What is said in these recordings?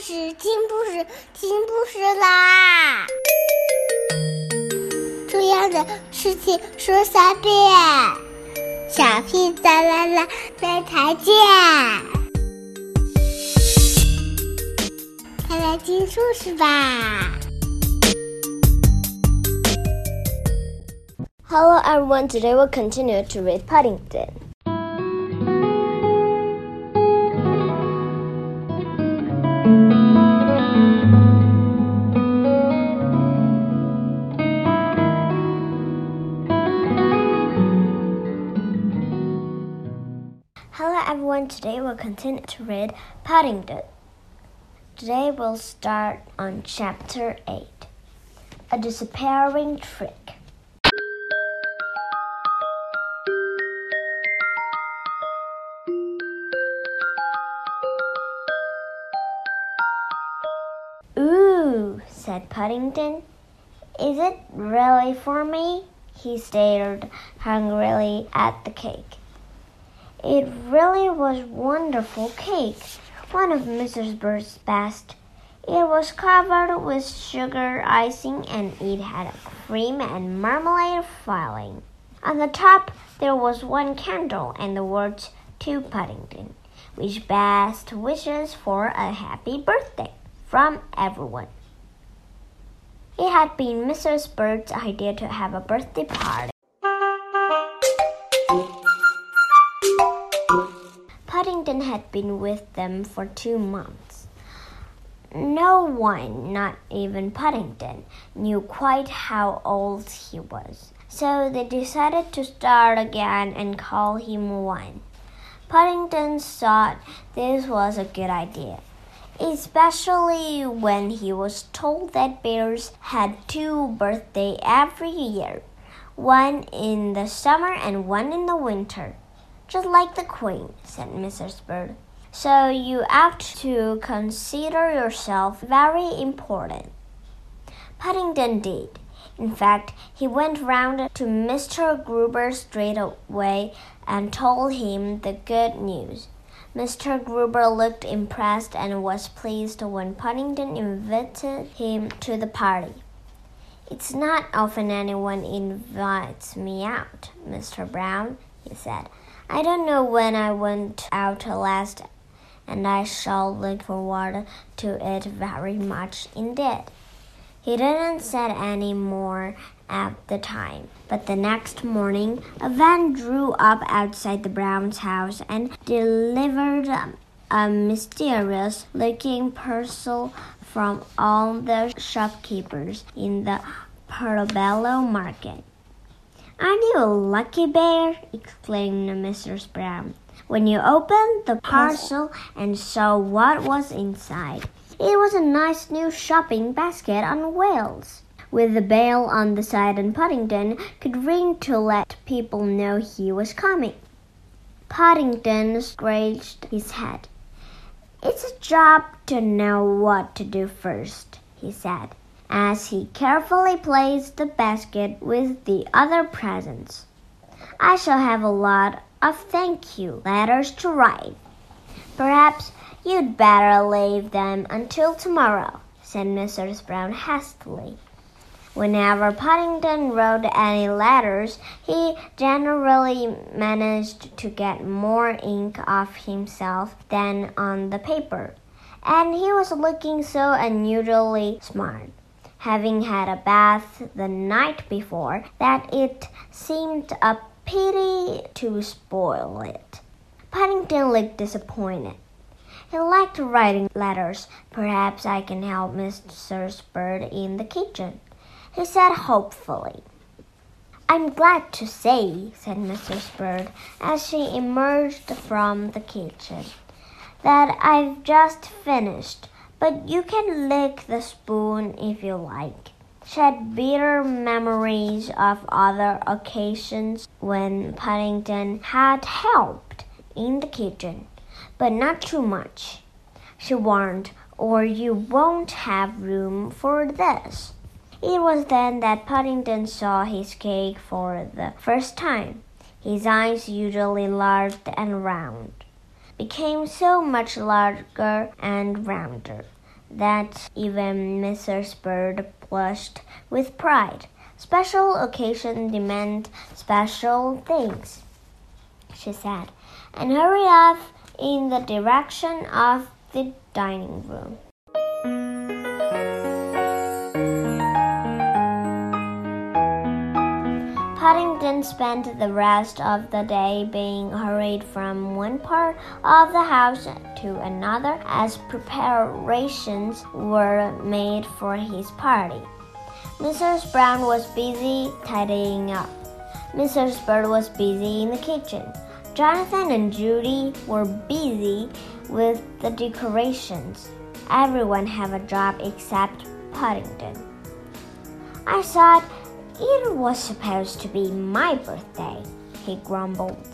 事，听故事，听故事啦！重要的事情说三遍，小屁哒啦啦，明天见！快来听故事吧！Hello everyone, today we'll continue to read Paddington. Everyone, today we'll continue to read Paddington. Today we'll start on chapter 8 A Disappearing Trick. Ooh, said Paddington. Is it really for me? He stared hungrily at the cake. It really was wonderful cake, one of Mrs. Bird's best. It was covered with sugar icing and it had a cream and marmalade filling. On the top there was one candle and the words to Paddington, with best wishes for a happy birthday from everyone. It had been Mrs. Bird's idea to have a birthday party. Had been with them for two months. No one, not even Paddington, knew quite how old he was, so they decided to start again and call him one. Paddington thought this was a good idea, especially when he was told that bears had two birthdays every year, one in the summer and one in the winter just like the Queen, said Mrs. Bird. So you ought to consider yourself very important. Paddington did. In fact, he went round to Mr. Gruber straight away and told him the good news. Mr. Gruber looked impressed and was pleased when Paddington invited him to the party. It's not often anyone invites me out, Mr. Brown, he said. I don't know when I went out last, and I shall look forward to it very much indeed. He didn't say any more at the time, but the next morning a van drew up outside the Browns' house and delivered a mysterious looking parcel from all the shopkeepers in the Portobello market. Aren't you a lucky bear? exclaimed Mrs. Brown. When you opened the parcel and saw what was inside, it was a nice new shopping basket on wheels, with a bell on the side, and Paddington could ring to let people know he was coming. Paddington scratched his head. It's a job to know what to do first, he said as he carefully placed the basket with the other presents. I shall have a lot of thank you letters to write. Perhaps you'd better leave them until tomorrow, said Mrs. Brown hastily. Whenever Paddington wrote any letters, he generally managed to get more ink off himself than on the paper, and he was looking so unusually smart having had a bath the night before, that it seemed a pity to spoil it. Paddington looked disappointed. He liked writing letters. Perhaps I can help Mr. Bird in the kitchen, he said hopefully. I'm glad to say, said Mrs. Bird as she emerged from the kitchen, that I've just finished but you can lick the spoon if you like. She had bitter memories of other occasions when Paddington had helped in the kitchen, but not too much. She warned, or you won't have room for this. It was then that Paddington saw his cake for the first time. His eyes, usually large and round, became so much larger and rounder that even Mrs. Bird blushed with pride. Special occasions demand special things, she said, and hurried off in the direction of the dining room. Spent the rest of the day being hurried from one part of the house to another as preparations were made for his party. Mrs. Brown was busy tidying up. Mrs. Bird was busy in the kitchen. Jonathan and Judy were busy with the decorations. Everyone had a job except Paddington. I thought it was supposed to be my birthday, he grumbled,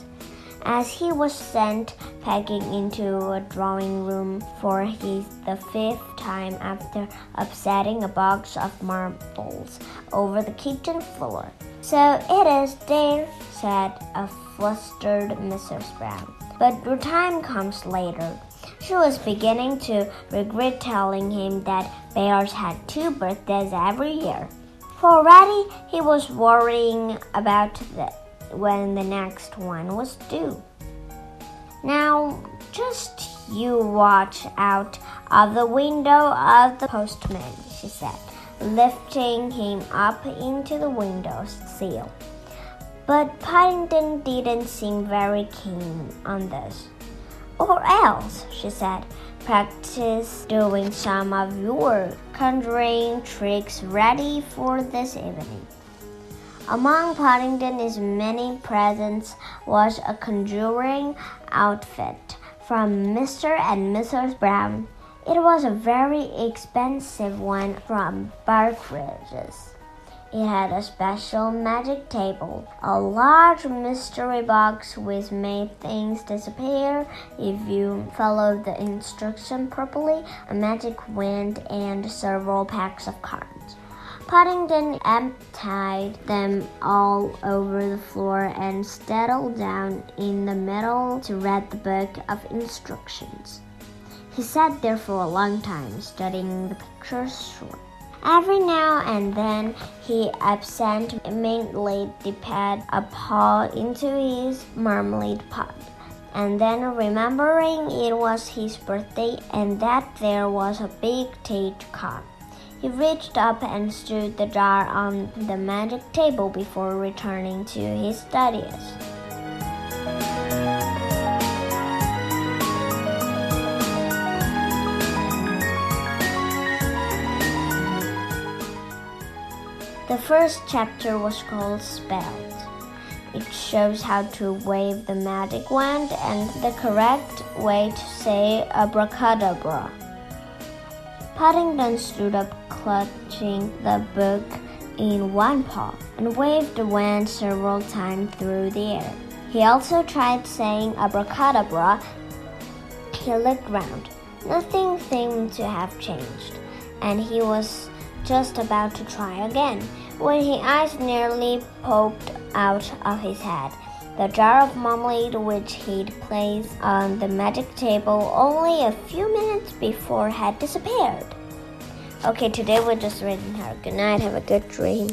as he was sent packing into a drawing room for his the fifth time after upsetting a box of marbles over the kitchen floor. So it is, dear, said a flustered Mrs. Brown. But your time comes later. She was beginning to regret telling him that bears had two birthdays every year. Already he was worrying about the, when the next one was due. Now, just you watch out of the window of the postman, she said, lifting him up into the window sill. But Paddington didn't seem very keen on this. Or else, she said, practice doing some of your conjuring tricks ready for this evening. Among Paddington's many presents was a conjuring outfit from Mr. and Mrs. Brown. It was a very expensive one from Barkridge's. It had a special magic table, a large mystery box which made things disappear if you followed the instruction properly, a magic wand, and several packs of cards. Paddington emptied them all over the floor and settled down in the middle to read the book of instructions. He sat there for a long time, studying the pictures short. Every now and then he absentmindedly dipped a paw into his marmalade pot. And then, remembering it was his birthday and that there was a big teacup, he reached up and stood the jar on the magic table before returning to his studies. The first chapter was called Spelled. It shows how to wave the magic wand and the correct way to say abracadabra. Paddington stood up, clutching the book in one paw, and waved the wand several times through the air. He also tried saying abracadabra. He looked round. Nothing seemed to have changed, and he was just about to try again, when his eyes nearly poked out of his head. The jar of marmalade which he'd placed on the magic table only a few minutes before had disappeared. Okay, today we're just reading her. Good night, have a good dream.